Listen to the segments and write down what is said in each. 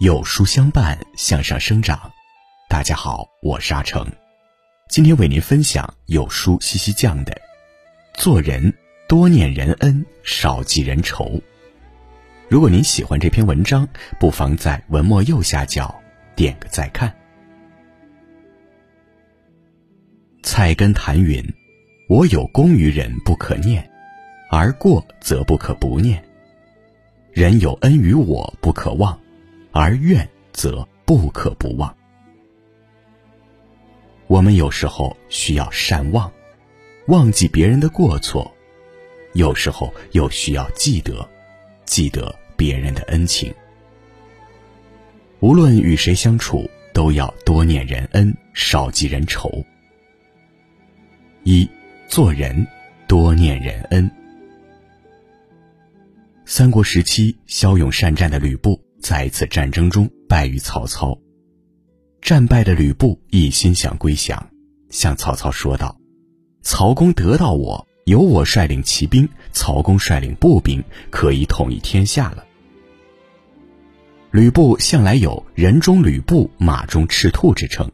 有书相伴，向上生长。大家好，我是阿成，今天为您分享有书西西酱的《做人多念人恩，少记人仇》。如果您喜欢这篇文章，不妨在文末右下角点个再看。菜根谭云：“我有功于人，不可念；而过则不可不念。人有恩于我，不可忘；而怨则不可不忘。”我们有时候需要善忘，忘记别人的过错；有时候又需要记得，记得别人的恩情。无论与谁相处，都要多念人恩，少记人仇。一做人多念人恩。三国时期，骁勇善战的吕布在一次战争中败于曹操。战败的吕布一心想归降，向曹操说道：“曹公得到我，由我率领骑兵，曹公率领步兵，可以统一天下了。”吕布向来有“人中吕布，马中赤兔”之称，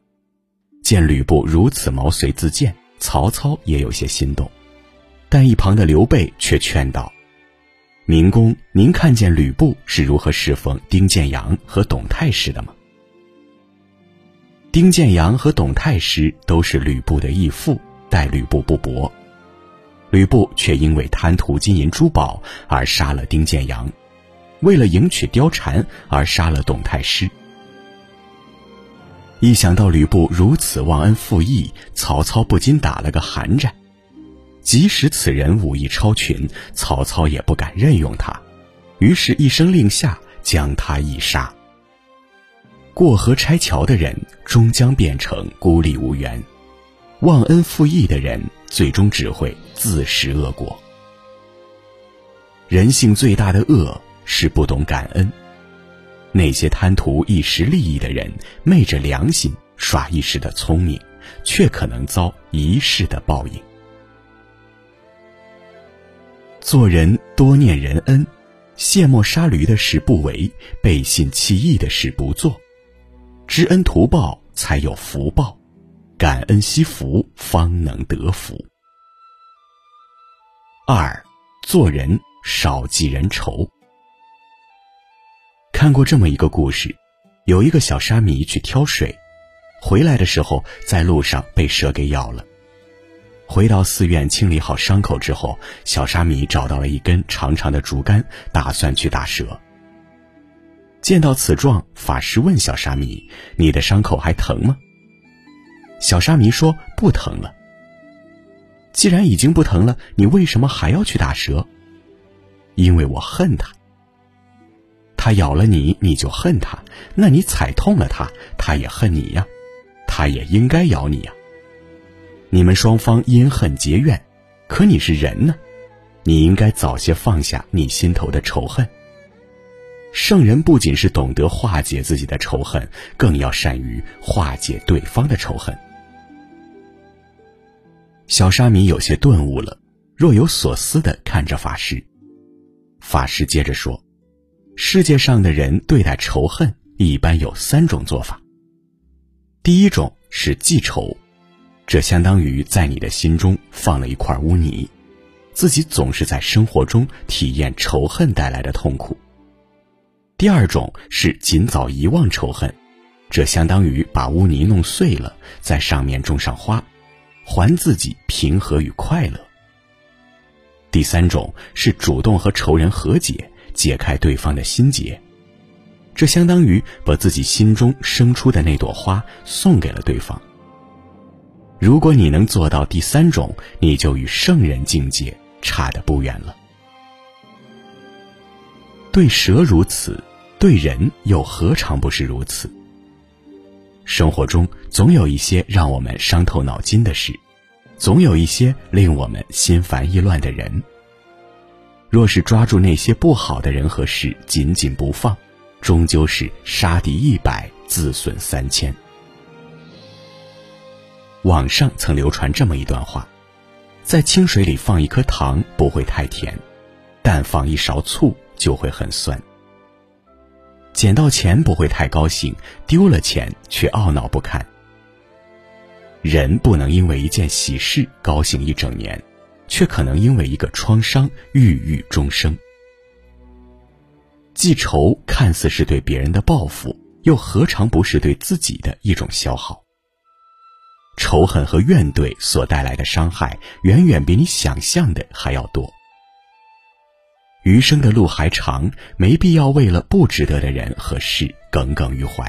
见吕布如此毛遂自荐，曹操也有些心动。但一旁的刘备却劝道：“明公，您看见吕布是如何侍奉丁建阳和董太师的吗？”丁建阳和董太师都是吕布的义父，待吕布不薄。吕布却因为贪图金银珠宝而杀了丁建阳，为了迎娶貂蝉而杀了董太师。一想到吕布如此忘恩负义，曹操不禁打了个寒战。即使此人武艺超群，曹操也不敢任用他，于是，一声令下，将他一杀。过河拆桥的人，终将变成孤立无援；忘恩负义的人，最终只会自食恶果。人性最大的恶是不懂感恩。那些贪图一时利益的人，昧着良心耍一时的聪明，却可能遭一世的报应。做人多念人恩，卸磨杀驴的事不为，背信弃义的事不做。知恩图报才有福报，感恩惜福方能得福。二，做人少记人仇。看过这么一个故事，有一个小沙弥去挑水，回来的时候在路上被蛇给咬了。回到寺院清理好伤口之后，小沙弥找到了一根长长的竹竿，打算去打蛇。见到此状，法师问小沙弥：“你的伤口还疼吗？”小沙弥说：“不疼了。”既然已经不疼了，你为什么还要去打蛇？因为我恨他。他咬了你，你就恨他，那你踩痛了他，他也恨你呀，他也应该咬你呀。你们双方因恨结怨，可你是人呢，你应该早些放下你心头的仇恨。圣人不仅是懂得化解自己的仇恨，更要善于化解对方的仇恨。小沙弥有些顿悟了，若有所思的看着法师。法师接着说：“世界上的人对待仇恨一般有三种做法。第一种是记仇，这相当于在你的心中放了一块污泥，自己总是在生活中体验仇恨带来的痛苦。”第二种是尽早遗忘仇恨，这相当于把污泥弄碎了，在上面种上花，还自己平和与快乐。第三种是主动和仇人和解，解开对方的心结，这相当于把自己心中生出的那朵花送给了对方。如果你能做到第三种，你就与圣人境界差得不远了。对蛇如此，对人又何尝不是如此？生活中总有一些让我们伤透脑筋的事，总有一些令我们心烦意乱的人。若是抓住那些不好的人和事，紧紧不放，终究是杀敌一百，自损三千。网上曾流传这么一段话：在清水里放一颗糖不会太甜，但放一勺醋。就会很酸。捡到钱不会太高兴，丢了钱却懊恼不堪。人不能因为一件喜事高兴一整年，却可能因为一个创伤郁郁终生。记仇看似是对别人的报复，又何尝不是对自己的一种消耗？仇恨和怨怼所带来的伤害，远远比你想象的还要多。余生的路还长，没必要为了不值得的人和事耿耿于怀，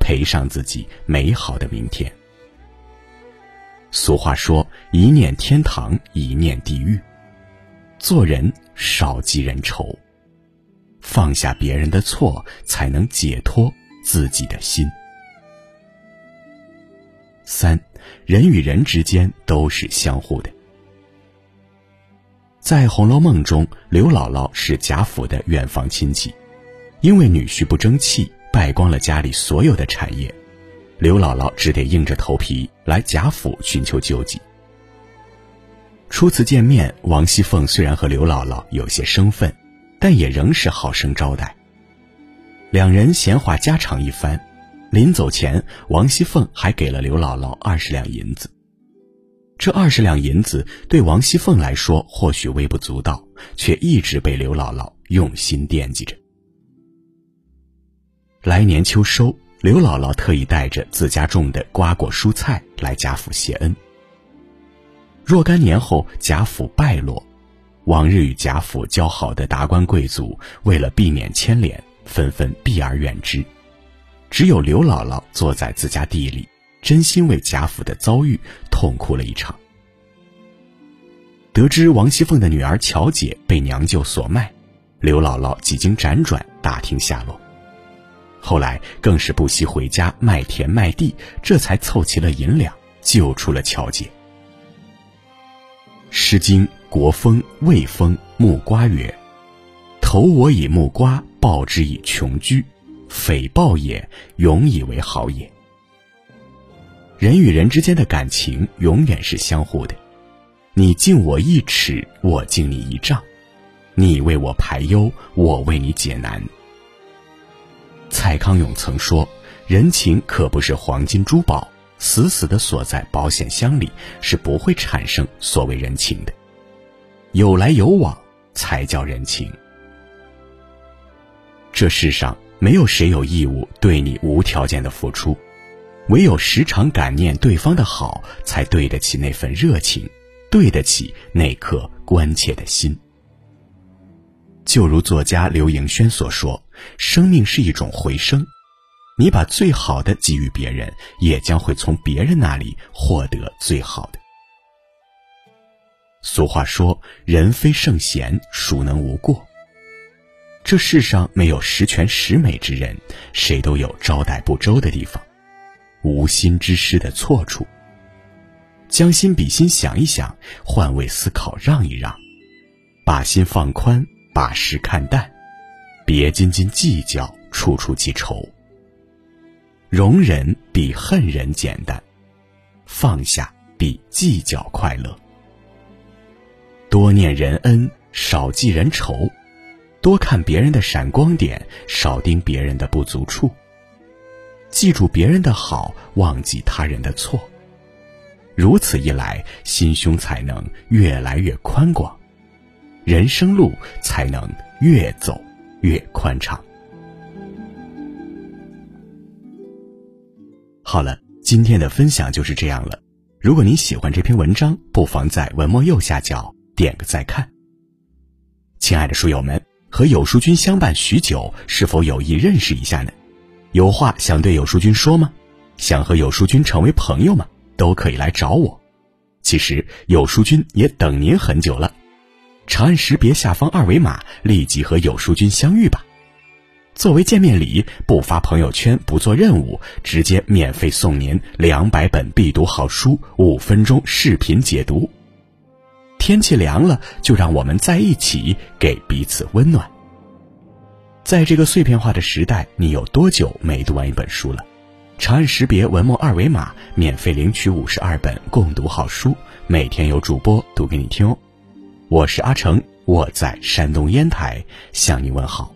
赔上自己美好的明天。俗话说：“一念天堂，一念地狱。”做人少记人仇，放下别人的错，才能解脱自己的心。三，人与人之间都是相互的。在《红楼梦》中，刘姥姥是贾府的远房亲戚，因为女婿不争气，败光了家里所有的产业，刘姥姥只得硬着头皮来贾府寻求救济。初次见面，王熙凤虽然和刘姥姥有些生分，但也仍是好生招待。两人闲话家常一番，临走前，王熙凤还给了刘姥姥二十两银子。这二十两银子对王熙凤来说或许微不足道，却一直被刘姥姥用心惦记着。来年秋收，刘姥姥特意带着自家种的瓜果蔬菜来贾府谢恩。若干年后，贾府败落，往日与贾府交好的达官贵族为了避免牵连，纷纷避而远之，只有刘姥姥坐在自家地里。真心为贾府的遭遇痛哭了一场。得知王熙凤的女儿巧姐被娘舅所卖，刘姥姥几经辗转打听下落，后来更是不惜回家卖田卖地，这才凑齐了银两，救出了巧姐。《诗经·国风·魏风·木瓜》曰：“投我以木瓜，报之以琼居，匪报也，永以为好也。”人与人之间的感情永远是相互的，你敬我一尺，我敬你一丈；你为我排忧，我为你解难。蔡康永曾说：“人情可不是黄金珠宝，死死的锁在保险箱里，是不会产生所谓人情的。有来有往，才叫人情。这世上没有谁有义务对你无条件的付出。”唯有时常感念对方的好，才对得起那份热情，对得起那颗关切的心。就如作家刘盈轩所说：“生命是一种回声，你把最好的给予别人，也将会从别人那里获得最好的。”俗话说：“人非圣贤，孰能无过？”这世上没有十全十美之人，谁都有招待不周的地方。无心之失的错处，将心比心想一想，换位思考让一让，把心放宽，把事看淡，别斤斤计较，处处记仇。容忍比恨人简单，放下比计较快乐。多念人恩，少记人仇，多看别人的闪光点，少盯别人的不足处。记住别人的好，忘记他人的错。如此一来，心胸才能越来越宽广，人生路才能越走越宽敞。好了，今天的分享就是这样了。如果您喜欢这篇文章，不妨在文末右下角点个再看。亲爱的书友们，和有书君相伴许久，是否有意认识一下呢？有话想对有书君说吗？想和有书君成为朋友吗？都可以来找我。其实有书君也等您很久了。长按识别下方二维码，立即和有书君相遇吧。作为见面礼，不发朋友圈，不做任务，直接免费送您两百本必读好书，五分钟视频解读。天气凉了，就让我们在一起，给彼此温暖。在这个碎片化的时代，你有多久没读完一本书了？长按识别文末二维码，免费领取五十二本共读好书，每天有主播读给你听哦。我是阿成，我在山东烟台向你问好。